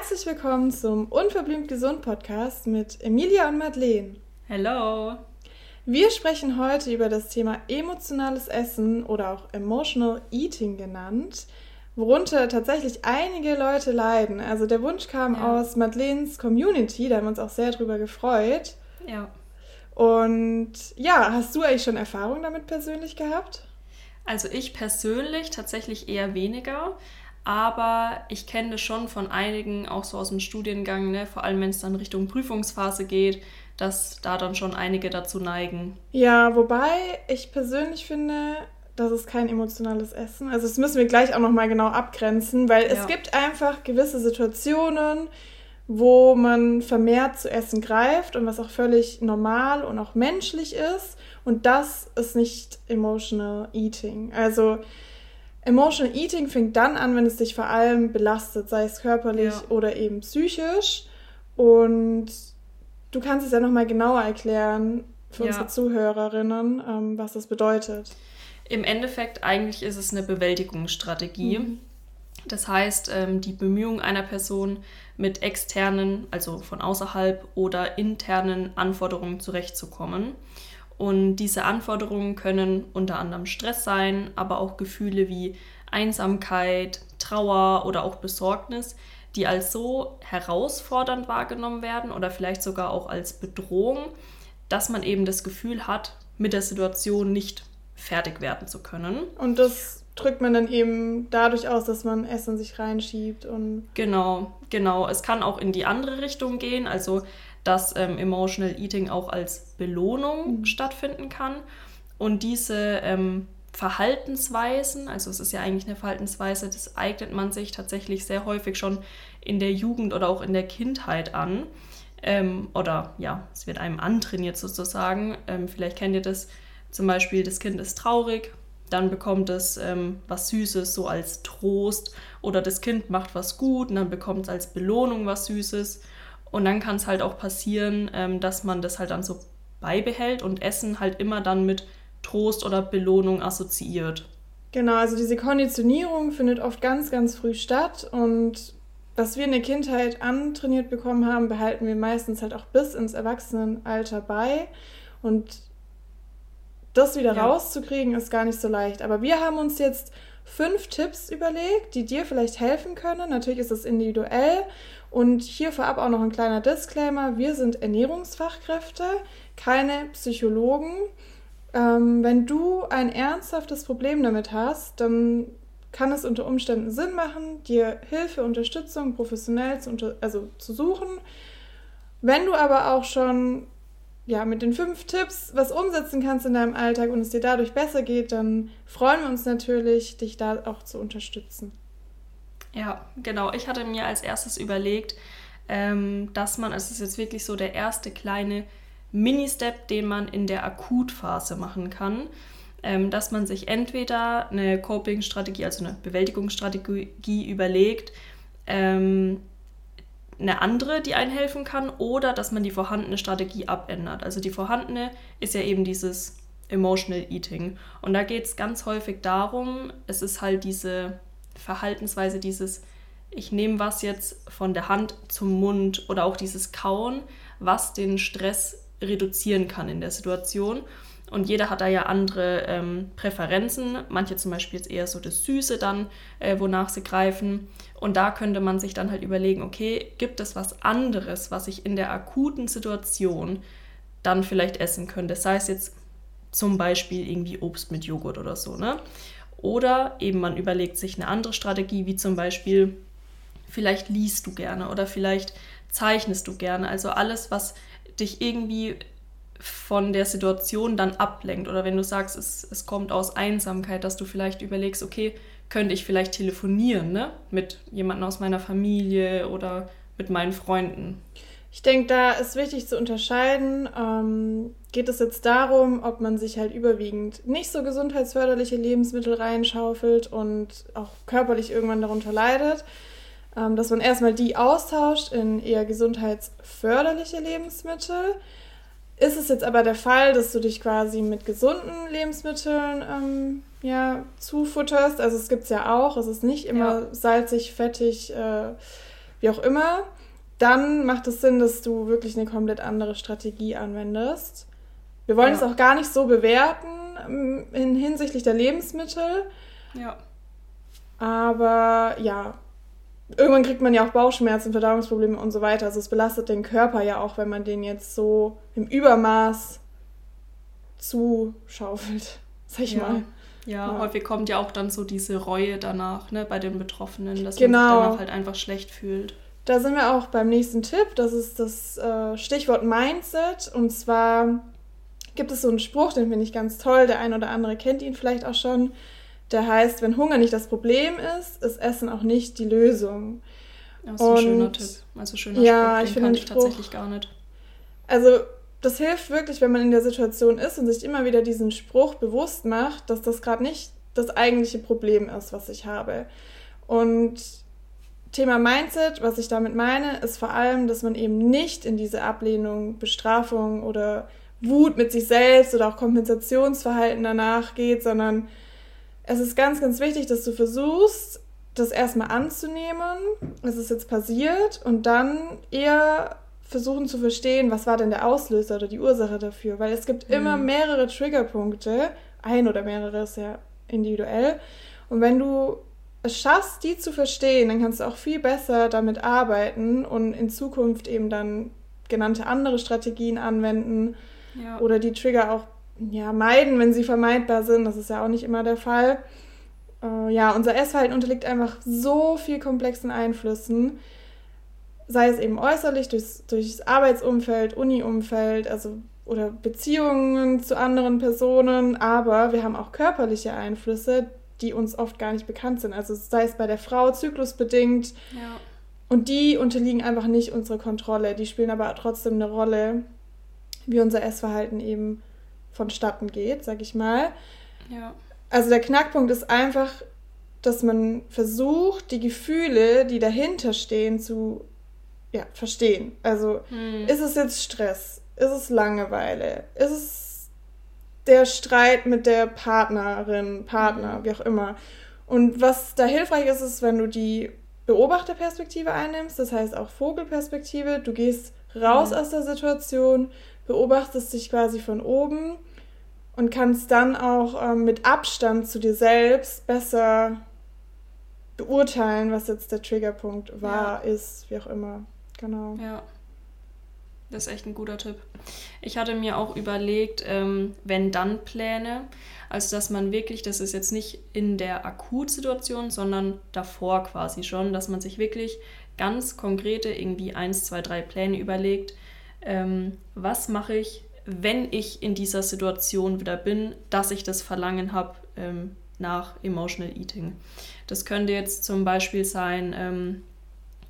Herzlich willkommen zum Unverblümt Gesund Podcast mit Emilia und Madeleine. Hello. Wir sprechen heute über das Thema emotionales Essen oder auch Emotional Eating genannt, worunter tatsächlich einige Leute leiden. Also der Wunsch kam ja. aus Madeleines Community, da haben wir uns auch sehr drüber gefreut. Ja. Und ja, hast du eigentlich schon Erfahrung damit persönlich gehabt? Also ich persönlich tatsächlich eher weniger. Aber ich kenne das schon von einigen, auch so aus dem Studiengang, ne? vor allem wenn es dann Richtung Prüfungsphase geht, dass da dann schon einige dazu neigen. Ja, wobei ich persönlich finde, das ist kein emotionales Essen. Also das müssen wir gleich auch nochmal genau abgrenzen, weil ja. es gibt einfach gewisse Situationen, wo man vermehrt zu essen greift und was auch völlig normal und auch menschlich ist. Und das ist nicht emotional eating. Also Emotional Eating fängt dann an, wenn es dich vor allem belastet, sei es körperlich ja. oder eben psychisch. Und du kannst es ja nochmal genauer erklären für ja. unsere Zuhörerinnen, ähm, was das bedeutet. Im Endeffekt eigentlich ist es eine Bewältigungsstrategie. Mhm. Das heißt, ähm, die Bemühungen einer Person mit externen, also von außerhalb oder internen Anforderungen zurechtzukommen. Und diese Anforderungen können unter anderem Stress sein, aber auch Gefühle wie Einsamkeit, Trauer oder auch Besorgnis, die als so herausfordernd wahrgenommen werden oder vielleicht sogar auch als Bedrohung, dass man eben das Gefühl hat, mit der Situation nicht fertig werden zu können. Und das drückt man dann eben dadurch aus, dass man Essen sich reinschiebt und. Genau, genau. Es kann auch in die andere Richtung gehen. Also dass ähm, Emotional Eating auch als Belohnung mhm. stattfinden kann. Und diese ähm, Verhaltensweisen, also es ist ja eigentlich eine Verhaltensweise, das eignet man sich tatsächlich sehr häufig schon in der Jugend oder auch in der Kindheit an. Ähm, oder ja, es wird einem antrainiert sozusagen. Ähm, vielleicht kennt ihr das zum Beispiel, das Kind ist traurig, dann bekommt es ähm, was Süßes so als Trost oder das Kind macht was gut und dann bekommt es als Belohnung was Süßes und dann kann es halt auch passieren, ähm, dass man das halt dann so beibehält und Essen halt immer dann mit Trost oder Belohnung assoziiert. Genau, also diese Konditionierung findet oft ganz, ganz früh statt und was wir in der Kindheit antrainiert bekommen haben, behalten wir meistens halt auch bis ins Erwachsenenalter bei und das wieder ja. rauszukriegen ist gar nicht so leicht. Aber wir haben uns jetzt fünf Tipps überlegt, die dir vielleicht helfen können. Natürlich ist es individuell und hier vorab auch noch ein kleiner Disclaimer. Wir sind Ernährungsfachkräfte, keine Psychologen. Ähm, wenn du ein ernsthaftes Problem damit hast, dann kann es unter Umständen Sinn machen, dir Hilfe, Unterstützung professionell zu, unter also zu suchen. Wenn du aber auch schon ja, mit den fünf Tipps was umsetzen kannst in deinem Alltag und es dir dadurch besser geht, dann freuen wir uns natürlich, dich da auch zu unterstützen. Ja, genau. Ich hatte mir als erstes überlegt, ähm, dass man, es ist jetzt wirklich so der erste kleine Mini-Step, den man in der Akutphase machen kann, ähm, dass man sich entweder eine Coping-Strategie, also eine Bewältigungsstrategie überlegt, ähm, eine andere, die einen helfen kann, oder dass man die vorhandene Strategie abändert. Also die vorhandene ist ja eben dieses Emotional Eating. Und da geht es ganz häufig darum, es ist halt diese Verhaltensweise, dieses, ich nehme was jetzt von der Hand zum Mund oder auch dieses Kauen, was den Stress reduzieren kann in der Situation. Und jeder hat da ja andere ähm, Präferenzen. Manche zum Beispiel jetzt eher so das Süße dann, äh, wonach sie greifen. Und da könnte man sich dann halt überlegen, okay, gibt es was anderes, was ich in der akuten Situation dann vielleicht essen könnte? Sei es jetzt zum Beispiel irgendwie Obst mit Joghurt oder so, ne? Oder eben man überlegt sich eine andere Strategie, wie zum Beispiel, vielleicht liest du gerne oder vielleicht zeichnest du gerne. Also alles, was dich irgendwie von der Situation dann ablenkt. Oder wenn du sagst, es, es kommt aus Einsamkeit, dass du vielleicht überlegst, okay, könnte ich vielleicht telefonieren, ne? Mit jemandem aus meiner Familie oder mit meinen Freunden. Ich denke, da ist wichtig zu unterscheiden, ähm, geht es jetzt darum, ob man sich halt überwiegend nicht so gesundheitsförderliche Lebensmittel reinschaufelt und auch körperlich irgendwann darunter leidet, ähm, dass man erstmal die austauscht in eher gesundheitsförderliche Lebensmittel. Ist es jetzt aber der Fall, dass du dich quasi mit gesunden Lebensmitteln ähm, ja, zufutterst? Also es gibt es ja auch, es ist nicht immer ja. salzig, fettig, äh, wie auch immer, dann macht es Sinn, dass du wirklich eine komplett andere Strategie anwendest. Wir wollen ja. es auch gar nicht so bewerten ähm, in hinsichtlich der Lebensmittel. Ja. Aber ja, irgendwann kriegt man ja auch Bauchschmerzen, Verdauungsprobleme und so weiter. Also es belastet den Körper ja auch, wenn man den jetzt so im Übermaß zuschaufelt, sag ich ja. mal. Ja, ja, häufig kommt ja auch dann so diese Reue danach, ne, bei den Betroffenen, dass genau. man sich danach halt einfach schlecht fühlt. Da sind wir auch beim nächsten Tipp. Das ist das äh, Stichwort Mindset. Und zwar gibt es so einen Spruch, den finde ich ganz toll. Der ein oder andere kennt ihn vielleicht auch schon. Der heißt, wenn Hunger nicht das Problem ist, ist Essen auch nicht die Lösung. Das ist und, ein schöner Tipp. Also schöner ja, Spruch, den ich finde ich tatsächlich gar nicht. Also das hilft wirklich, wenn man in der Situation ist und sich immer wieder diesen Spruch bewusst macht, dass das gerade nicht das eigentliche Problem ist, was ich habe. Und Thema Mindset, was ich damit meine, ist vor allem, dass man eben nicht in diese Ablehnung, Bestrafung oder Wut mit sich selbst oder auch Kompensationsverhalten danach geht, sondern es ist ganz, ganz wichtig, dass du versuchst, das erstmal anzunehmen, was ist jetzt passiert, und dann eher versuchen zu verstehen, was war denn der Auslöser oder die Ursache dafür. Weil es gibt mhm. immer mehrere Triggerpunkte, ein oder mehrere ist ja individuell. Und wenn du es schaffst, die zu verstehen, dann kannst du auch viel besser damit arbeiten und in Zukunft eben dann genannte andere Strategien anwenden ja. oder die Trigger auch ja, meiden, wenn sie vermeidbar sind. Das ist ja auch nicht immer der Fall. Äh, ja, unser Essverhalten unterliegt einfach so viel komplexen Einflüssen, sei es eben äußerlich durchs, durchs Arbeitsumfeld, Uniumfeld, also oder Beziehungen zu anderen Personen, aber wir haben auch körperliche Einflüsse, die uns oft gar nicht bekannt sind. Also sei es bei der Frau zyklusbedingt. Ja. Und die unterliegen einfach nicht unserer Kontrolle. Die spielen aber trotzdem eine Rolle, wie unser Essverhalten eben vonstatten geht, sag ich mal. Ja. Also der Knackpunkt ist einfach, dass man versucht, die Gefühle, die dahinter stehen, zu ja, verstehen. Also hm. ist es jetzt Stress? Ist es Langeweile? Ist es der Streit mit der Partnerin, Partner, hm. wie auch immer? Und was da hilfreich ist, ist, wenn du die Beobachterperspektive einnimmst, das heißt auch Vogelperspektive. Du gehst raus hm. aus der Situation, beobachtest dich quasi von oben und kannst dann auch ähm, mit Abstand zu dir selbst besser beurteilen, was jetzt der Triggerpunkt war, ja. ist, wie auch immer. Genau. Ja. Das ist echt ein guter Tipp. Ich hatte mir auch überlegt, ähm, wenn dann Pläne, also dass man wirklich, das ist jetzt nicht in der Akutsituation, sondern davor quasi schon, dass man sich wirklich ganz konkrete irgendwie eins, zwei, drei Pläne überlegt, ähm, was mache ich, wenn ich in dieser Situation wieder bin, dass ich das Verlangen habe ähm, nach Emotional Eating. Das könnte jetzt zum Beispiel sein, ähm,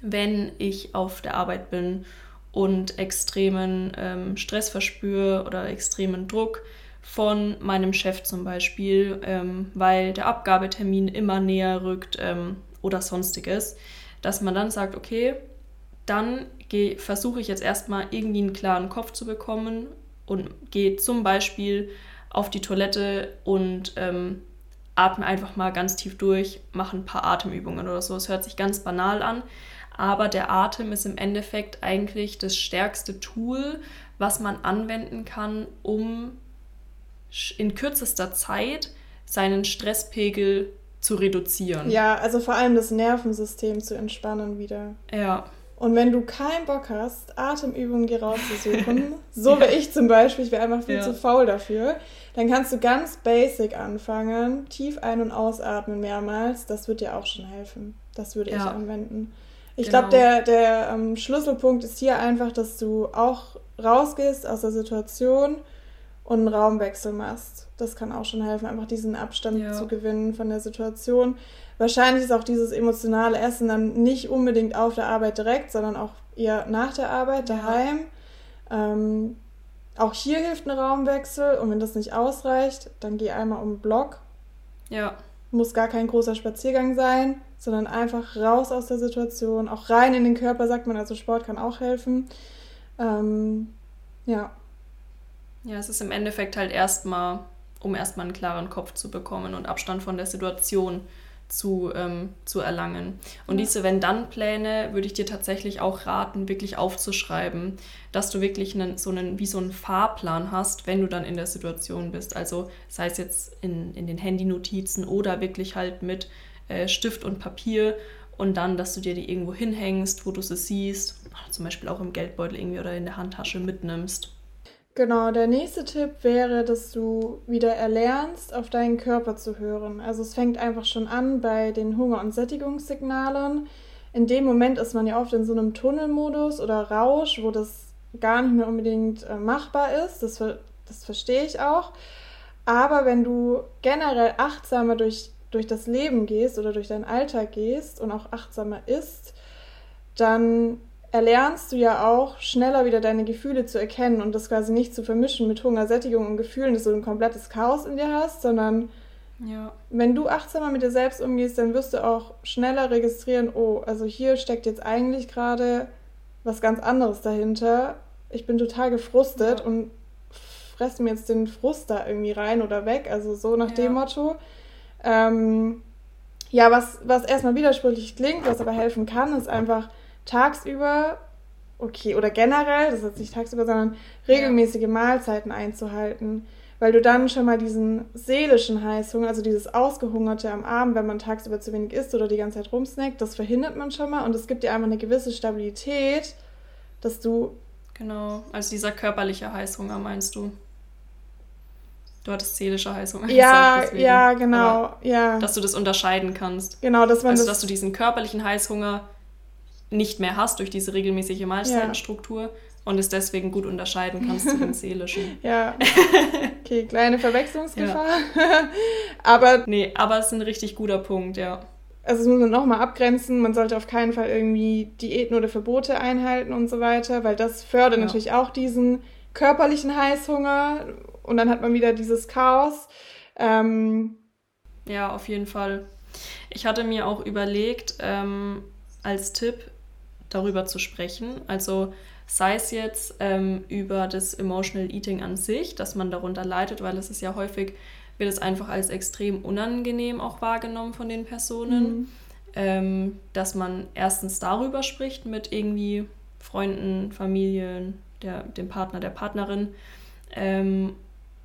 wenn ich auf der Arbeit bin und extremen ähm, Stress verspüre oder extremen Druck von meinem Chef zum Beispiel, ähm, weil der Abgabetermin immer näher rückt ähm, oder sonstiges, dass man dann sagt, okay, dann versuche ich jetzt erstmal irgendwie einen klaren Kopf zu bekommen und gehe zum Beispiel auf die Toilette und ähm, atme einfach mal ganz tief durch, mache ein paar Atemübungen oder so. Es hört sich ganz banal an, aber der Atem ist im Endeffekt eigentlich das stärkste Tool, was man anwenden kann, um in kürzester Zeit seinen Stresspegel zu reduzieren. Ja, also vor allem das Nervensystem zu entspannen wieder. Ja. Und wenn du keinen Bock hast, Atemübungen dir rauszusuchen, so wie ich zum Beispiel, ich wäre einfach viel ja. zu faul dafür, dann kannst du ganz basic anfangen, tief ein- und ausatmen mehrmals. Das wird dir auch schon helfen. Das würde ja. ich anwenden. Ich genau. glaube, der, der ähm, Schlüsselpunkt ist hier einfach, dass du auch rausgehst aus der Situation und einen Raumwechsel machst. Das kann auch schon helfen, einfach diesen Abstand ja. zu gewinnen von der Situation. Wahrscheinlich ist auch dieses emotionale Essen dann nicht unbedingt auf der Arbeit direkt, sondern auch eher nach der Arbeit, daheim. Ja. Ähm, auch hier hilft ein Raumwechsel und wenn das nicht ausreicht, dann geh einmal um den Block. Ja. Muss gar kein großer Spaziergang sein, sondern einfach raus aus der Situation, auch rein in den Körper, sagt man, also Sport kann auch helfen. Ähm, ja. Ja, es ist im Endeffekt halt erstmal, um erstmal einen klaren Kopf zu bekommen und Abstand von der Situation zu, ähm, zu erlangen. Und ja. diese Wenn-Dann-Pläne würde ich dir tatsächlich auch raten, wirklich aufzuschreiben, dass du wirklich einen, so einen, wie so einen Fahrplan hast, wenn du dann in der Situation bist. Also sei es jetzt in, in den Handy-Notizen oder wirklich halt mit äh, Stift und Papier und dann, dass du dir die irgendwo hinhängst, wo du sie siehst, zum Beispiel auch im Geldbeutel irgendwie oder in der Handtasche mitnimmst. Genau, der nächste Tipp wäre, dass du wieder erlernst, auf deinen Körper zu hören. Also es fängt einfach schon an bei den Hunger- und Sättigungssignalen. In dem Moment ist man ja oft in so einem Tunnelmodus oder Rausch, wo das gar nicht mehr unbedingt äh, machbar ist. Das, das verstehe ich auch. Aber wenn du generell achtsamer durch, durch das Leben gehst oder durch deinen Alltag gehst und auch achtsamer isst, dann erlernst du ja auch schneller wieder deine Gefühle zu erkennen und das quasi nicht zu vermischen mit Hunger, Sättigung und Gefühlen, dass du ein komplettes Chaos in dir hast, sondern ja. wenn du achtsamer mit dir selbst umgehst, dann wirst du auch schneller registrieren, oh, also hier steckt jetzt eigentlich gerade was ganz anderes dahinter. Ich bin total gefrustet ja. und fresse mir jetzt den Frust da irgendwie rein oder weg, also so nach ja. dem Motto. Ähm, ja, was, was erstmal widersprüchlich klingt, was aber helfen kann, ist einfach tagsüber, okay, oder generell, das ist jetzt nicht tagsüber, sondern regelmäßige ja. Mahlzeiten einzuhalten. Weil du dann schon mal diesen seelischen Heißhunger, also dieses Ausgehungerte am Abend, wenn man tagsüber zu wenig isst oder die ganze Zeit rumsnackt, das verhindert man schon mal und es gibt dir einfach eine gewisse Stabilität, dass du. Genau, also dieser körperliche Heißhunger meinst du? Du hattest seelische Heißhunger. Ja, gesagt, ja, genau, Aber, ja. Dass du das unterscheiden kannst. Genau, dass man also, das dass du diesen körperlichen Heißhunger nicht mehr hast durch diese regelmäßige Mahlzeitenstruktur ja. und es deswegen gut unterscheiden kannst zu den seelischen. Ja. Okay, kleine Verwechslungsgefahr. Ja. aber. Nee, aber es ist ein richtig guter Punkt, ja. Also das muss man nochmal abgrenzen. Man sollte auf keinen Fall irgendwie Diäten oder Verbote einhalten und so weiter, weil das fördert ja. natürlich auch diesen körperlichen Heißhunger und dann hat man wieder dieses Chaos. Ähm, ja, auf jeden Fall. Ich hatte mir auch überlegt, ähm, als Tipp, darüber zu sprechen. Also sei es jetzt ähm, über das Emotional Eating an sich, dass man darunter leidet, weil es ist ja häufig, wird es einfach als extrem unangenehm auch wahrgenommen von den Personen. Mhm. Ähm, dass man erstens darüber spricht mit irgendwie Freunden, Familien, der, dem Partner, der Partnerin. Ähm,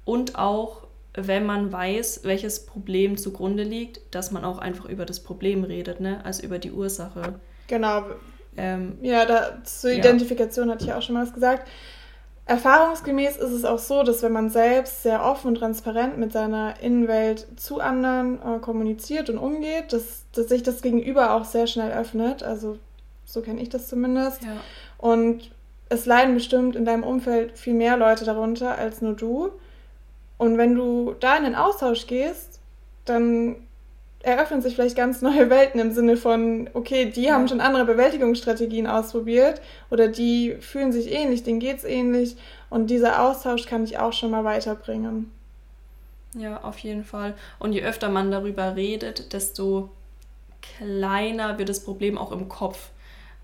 und auch, wenn man weiß, welches Problem zugrunde liegt, dass man auch einfach über das Problem redet, ne? also über die Ursache. Genau, ähm, ja, da, zur Identifikation ja. hatte ich auch schon mal was gesagt. Erfahrungsgemäß ist es auch so, dass wenn man selbst sehr offen und transparent mit seiner Innenwelt zu anderen äh, kommuniziert und umgeht, dass, dass sich das Gegenüber auch sehr schnell öffnet. Also so kenne ich das zumindest. Ja. Und es leiden bestimmt in deinem Umfeld viel mehr Leute darunter als nur du. Und wenn du da in den Austausch gehst, dann eröffnen sich vielleicht ganz neue Welten im Sinne von, okay, die ja. haben schon andere Bewältigungsstrategien ausprobiert oder die fühlen sich ähnlich, denen geht es ähnlich und dieser Austausch kann dich auch schon mal weiterbringen. Ja, auf jeden Fall. Und je öfter man darüber redet, desto kleiner wird das Problem auch im Kopf,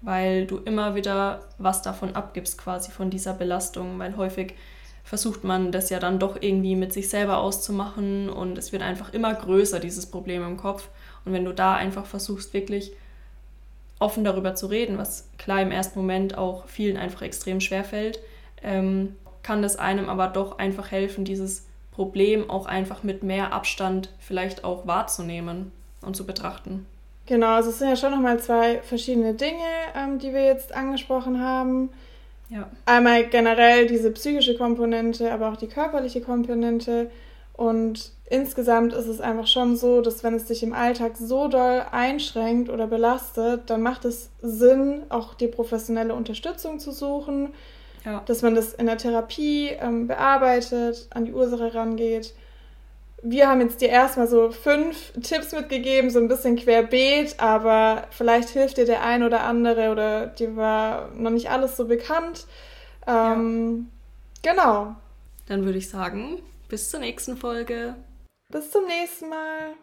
weil du immer wieder was davon abgibst, quasi von dieser Belastung, weil häufig versucht man das ja dann doch irgendwie mit sich selber auszumachen und es wird einfach immer größer, dieses Problem im Kopf. Und wenn du da einfach versuchst, wirklich offen darüber zu reden, was klar im ersten Moment auch vielen einfach extrem schwer fällt, ähm, kann das einem aber doch einfach helfen, dieses Problem auch einfach mit mehr Abstand vielleicht auch wahrzunehmen und zu betrachten. Genau, also es sind ja schon nochmal zwei verschiedene Dinge, ähm, die wir jetzt angesprochen haben. Ja. Einmal generell diese psychische Komponente, aber auch die körperliche Komponente. Und insgesamt ist es einfach schon so, dass wenn es dich im Alltag so doll einschränkt oder belastet, dann macht es Sinn, auch die professionelle Unterstützung zu suchen. Ja. Dass man das in der Therapie ähm, bearbeitet, an die Ursache rangeht wir haben jetzt dir erstmal so fünf Tipps mitgegeben, so ein bisschen querbeet, aber vielleicht hilft dir der ein oder andere oder dir war noch nicht alles so bekannt. Ähm, ja. Genau. Dann würde ich sagen, bis zur nächsten Folge. Bis zum nächsten Mal.